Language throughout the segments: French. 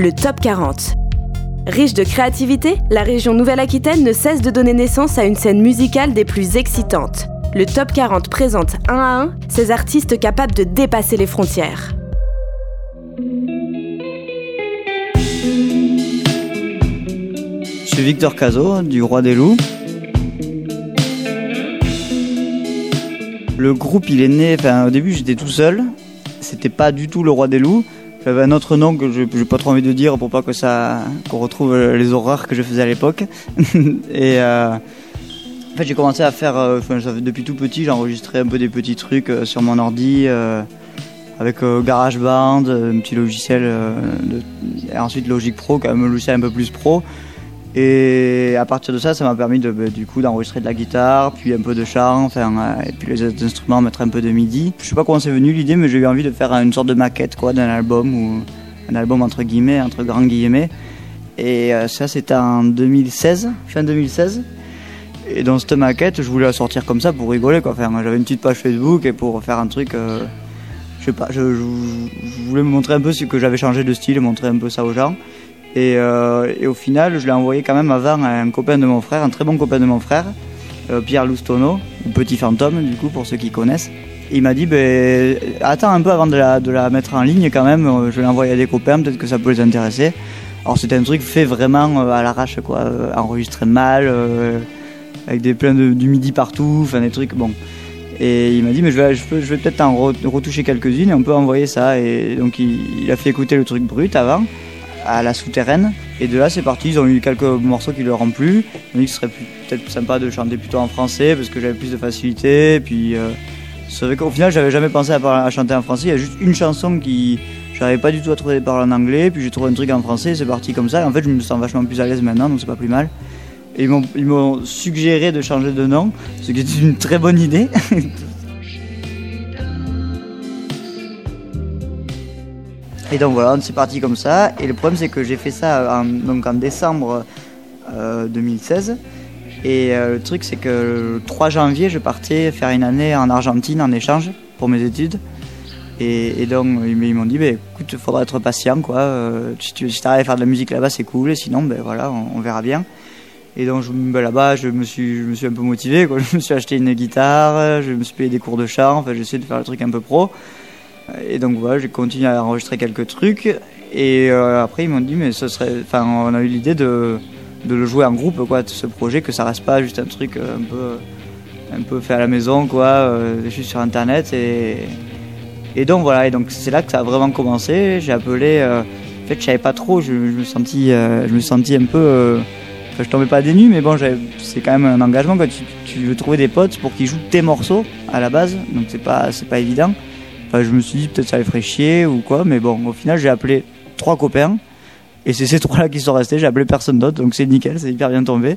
le Top 40. Riche de créativité, la région Nouvelle-Aquitaine ne cesse de donner naissance à une scène musicale des plus excitantes. Le Top 40 présente un à un ces artistes capables de dépasser les frontières. Je suis Victor Cazot du Roi des Loups. Le groupe, il est né, au début j'étais tout seul. C'était pas du tout le Roi des Loups. J'avais un autre nom que je n'ai pas trop envie de dire pour pas que ça qu'on retrouve les horreurs que je faisais à l'époque. et euh, en fait, j'ai commencé à faire, euh, depuis tout petit, j'enregistrais un peu des petits trucs euh, sur mon ordi avec GarageBand, un petit logiciel, et ensuite Logic Pro, quand même un logiciel un peu plus pro. Et à partir de ça, ça m'a permis bah, du coup d'enregistrer de la guitare, puis un peu de chant, enfin, euh, et puis les autres instruments, mettre un peu de midi. Je sais pas comment c'est venu l'idée, mais j'ai eu envie de faire une sorte de maquette quoi, d'un album ou un album entre guillemets, entre grands guillemets. Et euh, ça, c'était en 2016, fin 2016. Et dans cette maquette, je voulais la sortir comme ça pour rigoler quoi. Enfin, j'avais une petite page Facebook et pour faire un truc. Euh, je sais pas, je, voulais me montrer un peu ce que j'avais changé de style, montrer un peu ça aux gens. Euh, et, au final, je l'ai envoyé quand même avant à un copain de mon frère, un très bon copain de mon frère, euh, Pierre Loustono, ou Petit Fantôme, du coup, pour ceux qui connaissent. il m'a dit, ben, attends un peu avant de la, mettre en ligne quand même, euh, je l'ai envoyé à des copains, peut-être que ça peut les intéresser. Alors c'était un truc fait vraiment à l'arrache, quoi, enregistré mal, avec des pleins de, du midi partout, enfin des trucs, bon. Et il m'a dit, mais je vais, je vais peut-être en retoucher quelques-unes et on peut envoyer ça. Et donc il a fait écouter le truc brut avant à la souterraine. Et de là, c'est parti. Ils ont eu quelques morceaux qui leur ont plu. Ils ont dit que ce serait peut-être sympa de chanter plutôt en français parce que j'avais plus de facilité. Et puis, euh, c'est qu'au final, j'avais jamais pensé à, chanter en français. Il y a juste une chanson qui. J'arrivais pas du tout à trouver des paroles en anglais. Puis j'ai trouvé un truc en français. C'est parti comme ça. En fait, je me sens vachement plus à l'aise maintenant, donc c'est pas plus mal. Et ils m'ont suggéré de changer de nom, ce qui est une très bonne idée. Et donc voilà, c'est parti comme ça. Et le problème, c'est que j'ai fait ça en, donc en décembre 2016. Euh, et euh, le truc, c'est que le 3 janvier, je partais faire une année en Argentine en échange pour mes études. Et, donc, ils m'ont dit, bah, écoute, il faudra être patient, quoi. Euh, si tu arrives à faire de la musique là-bas, c'est cool. Et sinon, ben voilà, on, verra bien. Et donc, ben, là-bas, je me, suis, je me suis un peu motivé. Je me suis acheté une guitare, je me suis payé des cours de chant. Enfin, j'ai essayé de faire le truc un peu pro. Et donc voilà, j'ai continué à enregistrer quelques trucs. Et euh, après, ils m'ont dit, mais ce serait. Enfin, on a eu l'idée de, de, le jouer en groupe, quoi, ce projet, que ça reste pas juste un truc euh, un peu, un peu fait à la maison, quoi, euh, juste sur internet. Et, et donc voilà, et donc c'est là que ça a vraiment commencé. J'ai appelé. en fait, je savais pas trop, je, me sentis, je me un peu. Enfin, je tombais pas des nues, mais bon, c'est quand même un engagement quand tu, veux trouver des potes pour qu'ils jouent tes morceaux à la base, donc c'est pas, pas évident je me suis dit peut-être ça les ferait chier ou quoi, mais bon, au final j'ai appelé trois copains et c'est ces trois-là qui sont restés. J'ai appelé personne d'autre, donc c'est nickel, c'est hyper bien tombé.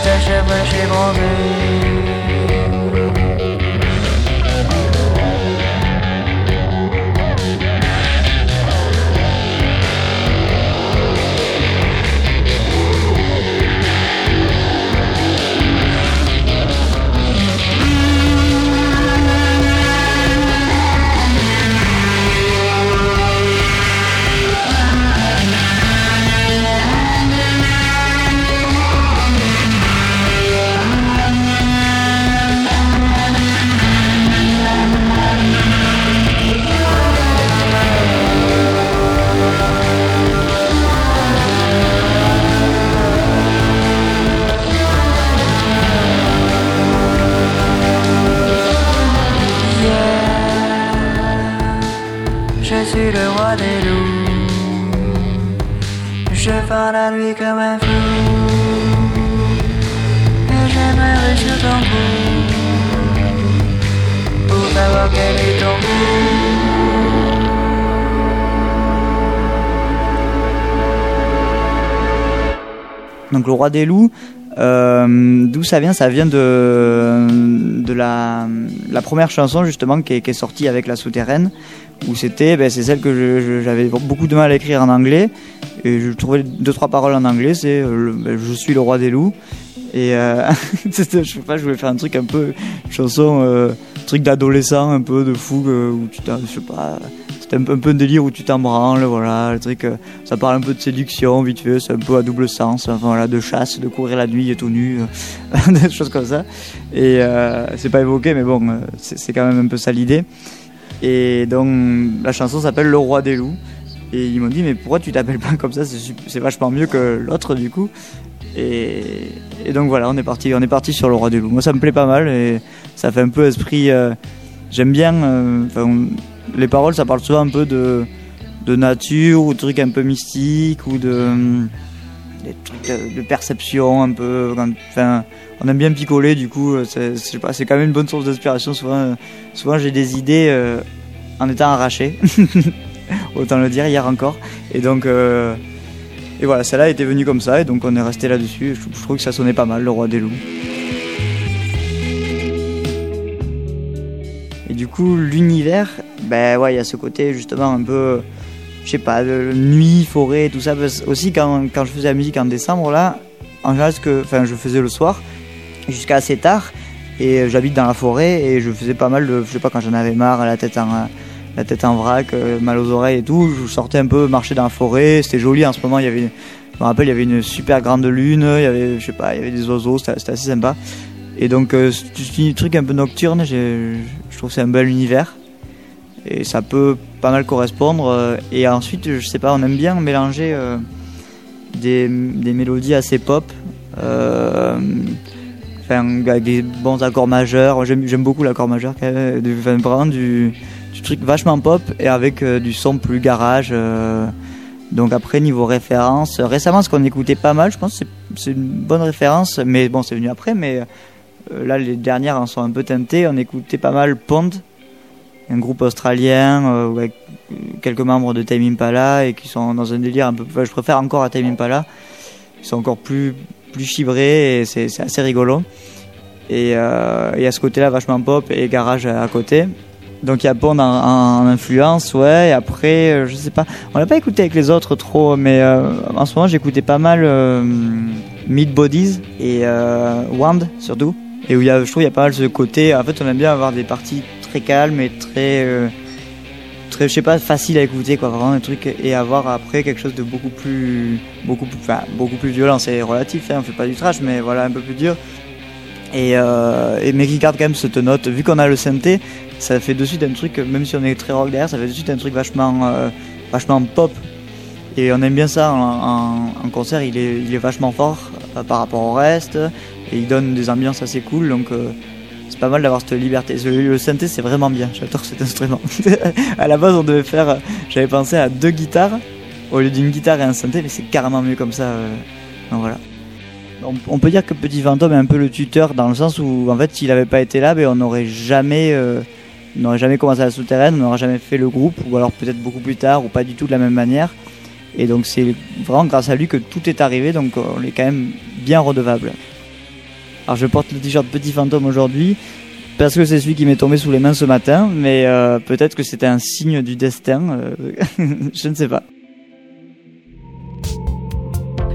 这是不是不必？Des loups. Je fais la nuit comme un fou. Et j'aimerais sur ton cou. Pour savoir quel est ton. Donc le roi des loups, euh, d'où ça vient? Ça vient de, de la, première chanson justement qui est, sortie avec la souterraine, où c'était, ben, c'est celle que j'avais beaucoup de mal à écrire en anglais, et je trouvais deux trois paroles en anglais, c'est euh, ben, je suis le roi des loups, et euh, je sais pas, je voulais faire un truc un peu chanson, truc d'adolescent, un peu de fou, où tu je sais pas. Un peu, un peu un délire où tu t'en branles, voilà, le truc, euh, ça parle un peu de séduction, vite fait, c'est un peu à double sens, enfin voilà, de chasse, de courir la nuit tout nu, euh, des choses comme ça. Et euh, c'est pas évoqué, mais bon, c'est quand même un peu ça l'idée. Et donc, la chanson s'appelle Le Roi des Loups. Et ils m'ont dit, mais pourquoi tu t'appelles pas comme ça? C'est vachement mieux que l'autre, du coup. Et, donc voilà, on est parti, on est parti sur Le Roi des Loups. Moi, ça me plaît pas mal et ça fait un peu esprit. J'aime bien. Les paroles, ça parle souvent un peu de, de nature ou de trucs un peu mystiques ou de des trucs de, perception un peu. Enfin, on aime bien picoler, du coup, euh, c'est pas, c'est quand même une bonne source d'inspiration. Souvent, euh, souvent j'ai des idées euh, en étant arraché, autant le dire hier encore. Et donc, et voilà, celle-là était venue comme ça, et donc on est resté là-dessus. Je, je trouve que ça sonnait pas mal, le roi des loups. Et du coup, l'univers, ben ouais, il y a ce côté justement un peu, je sais pas, nuit, forêt, tout ça. Parce- Aussi, quand, quand je faisais la musique en décembre, là, en général, que, je faisais le soir jusqu'à assez tard. Et j'habite dans la forêt et je faisais pas mal de, je sais pas, quand j'en avais marre, la tête en, la tête en vrac, euh, mal aux oreilles et tout, je sortais un peu marcher dans la forêt. C'était joli en ce moment. Il y avait, je me rappelle, il y avait une super grande lune. Il y avait, je sais pas, il y avait des oiseaux. C'était assez sympa. Et donc, euh, ce petit truc un peu nocturne, je trouve que c'est un bel univers. Et ça peut pas mal correspondre. euh, Et ensuite, je sais pas, on aime bien mélanger euh, des, des mélodies assez pop. euh, Enfin, avec des bons accords majeurs. J'aime beaucoup l'accord majeur, quand même, du, enfin, vraiment du, truc vachement pop et avec euh, du son plus garage. donc après, niveau référence, récemment, ce qu'on écoutait pas mal, je pense c'est- une bonne référence, mais bon, c'est venu après, mais là, les dernières en sont un peu teintées. On écoutait pas mal Pond, un groupe australien euh, avec quelques membres de Tame Impala et qui sont dans un délire un peu. enfin, je préfère encore à Tame Impala. Ils sont encore plus plus chibrés et c'est assez rigolo. Et euh, y a ce côté-là vachement pop et garage à côté. Donc il y a Pond en, en influence, ouais. Et après, euh, je sais pas, on l'a pas écouté avec les autres trop, mais euh, en ce moment j'écoutais pas mal euh, Bodies et euh, Wand surtout. Et où y a, je trouve il y a pas mal ce côté. En fait, on aime bien avoir des parties très calmes et très, euh, très, je sais pas, facile à écouter quoi, vraiment un truc et avoir après quelque chose de beaucoup plus, beaucoup plus, enfin, beaucoup plus violent. C'est relatif, hein, on fait pas du trash, mais voilà un peu plus dur. Et, euh, et mais qui garde quand même cette note. Vu qu'on a le synthé, ça fait de suite un truc, même si on est très rock derrière, ça fait de suite un truc vachement, euh, vachement pop. Et on aime bien ça en, concert, il est, il est vachement fort par rapport au reste. Et il donne des ambiances assez cool, donc c'est pas mal d'avoir cette liberté. Le synthé, c'est vraiment bien, j'adore cet instrument. à la base, on devait faire, j'avais pensé à deux guitares au lieu d'une guitare et un synthé, mais c'est carrément mieux comme ça. euh. donc voilà. On, peut dire que Petit Fantôme est un peu le tuteur dans le sens où, en fait, s'il avait pas été là, ben, on n'aurait jamais, euh, on n'aurait jamais commencé à la souterraine, on n'aurait jamais fait le groupe, ou alors peut-être beaucoup plus tard, ou pas du tout de la même manière. Et donc c'est vraiment grâce à lui que tout est arrivé, donc on est quand même bien redevable. Je porte le t-shirt Petit Fantôme aujourd'hui parce que c'est celui qui m'est tombé sous les mains ce matin, mais euh, peut-être que c'était un signe du destin, euh, je ne sais pas.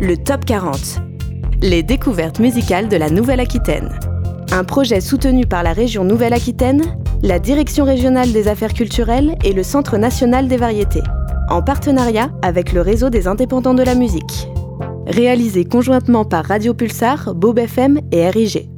Le Top 40. Les découvertes musicales de la Nouvelle-Aquitaine. Un projet soutenu par la région Nouvelle-Aquitaine, la Direction régionale des affaires culturelles et le Centre national des variétés, en partenariat avec le réseau des indépendants de la musique. Réalisé conjointement par Radio Pulsar, Bob FM et RIG.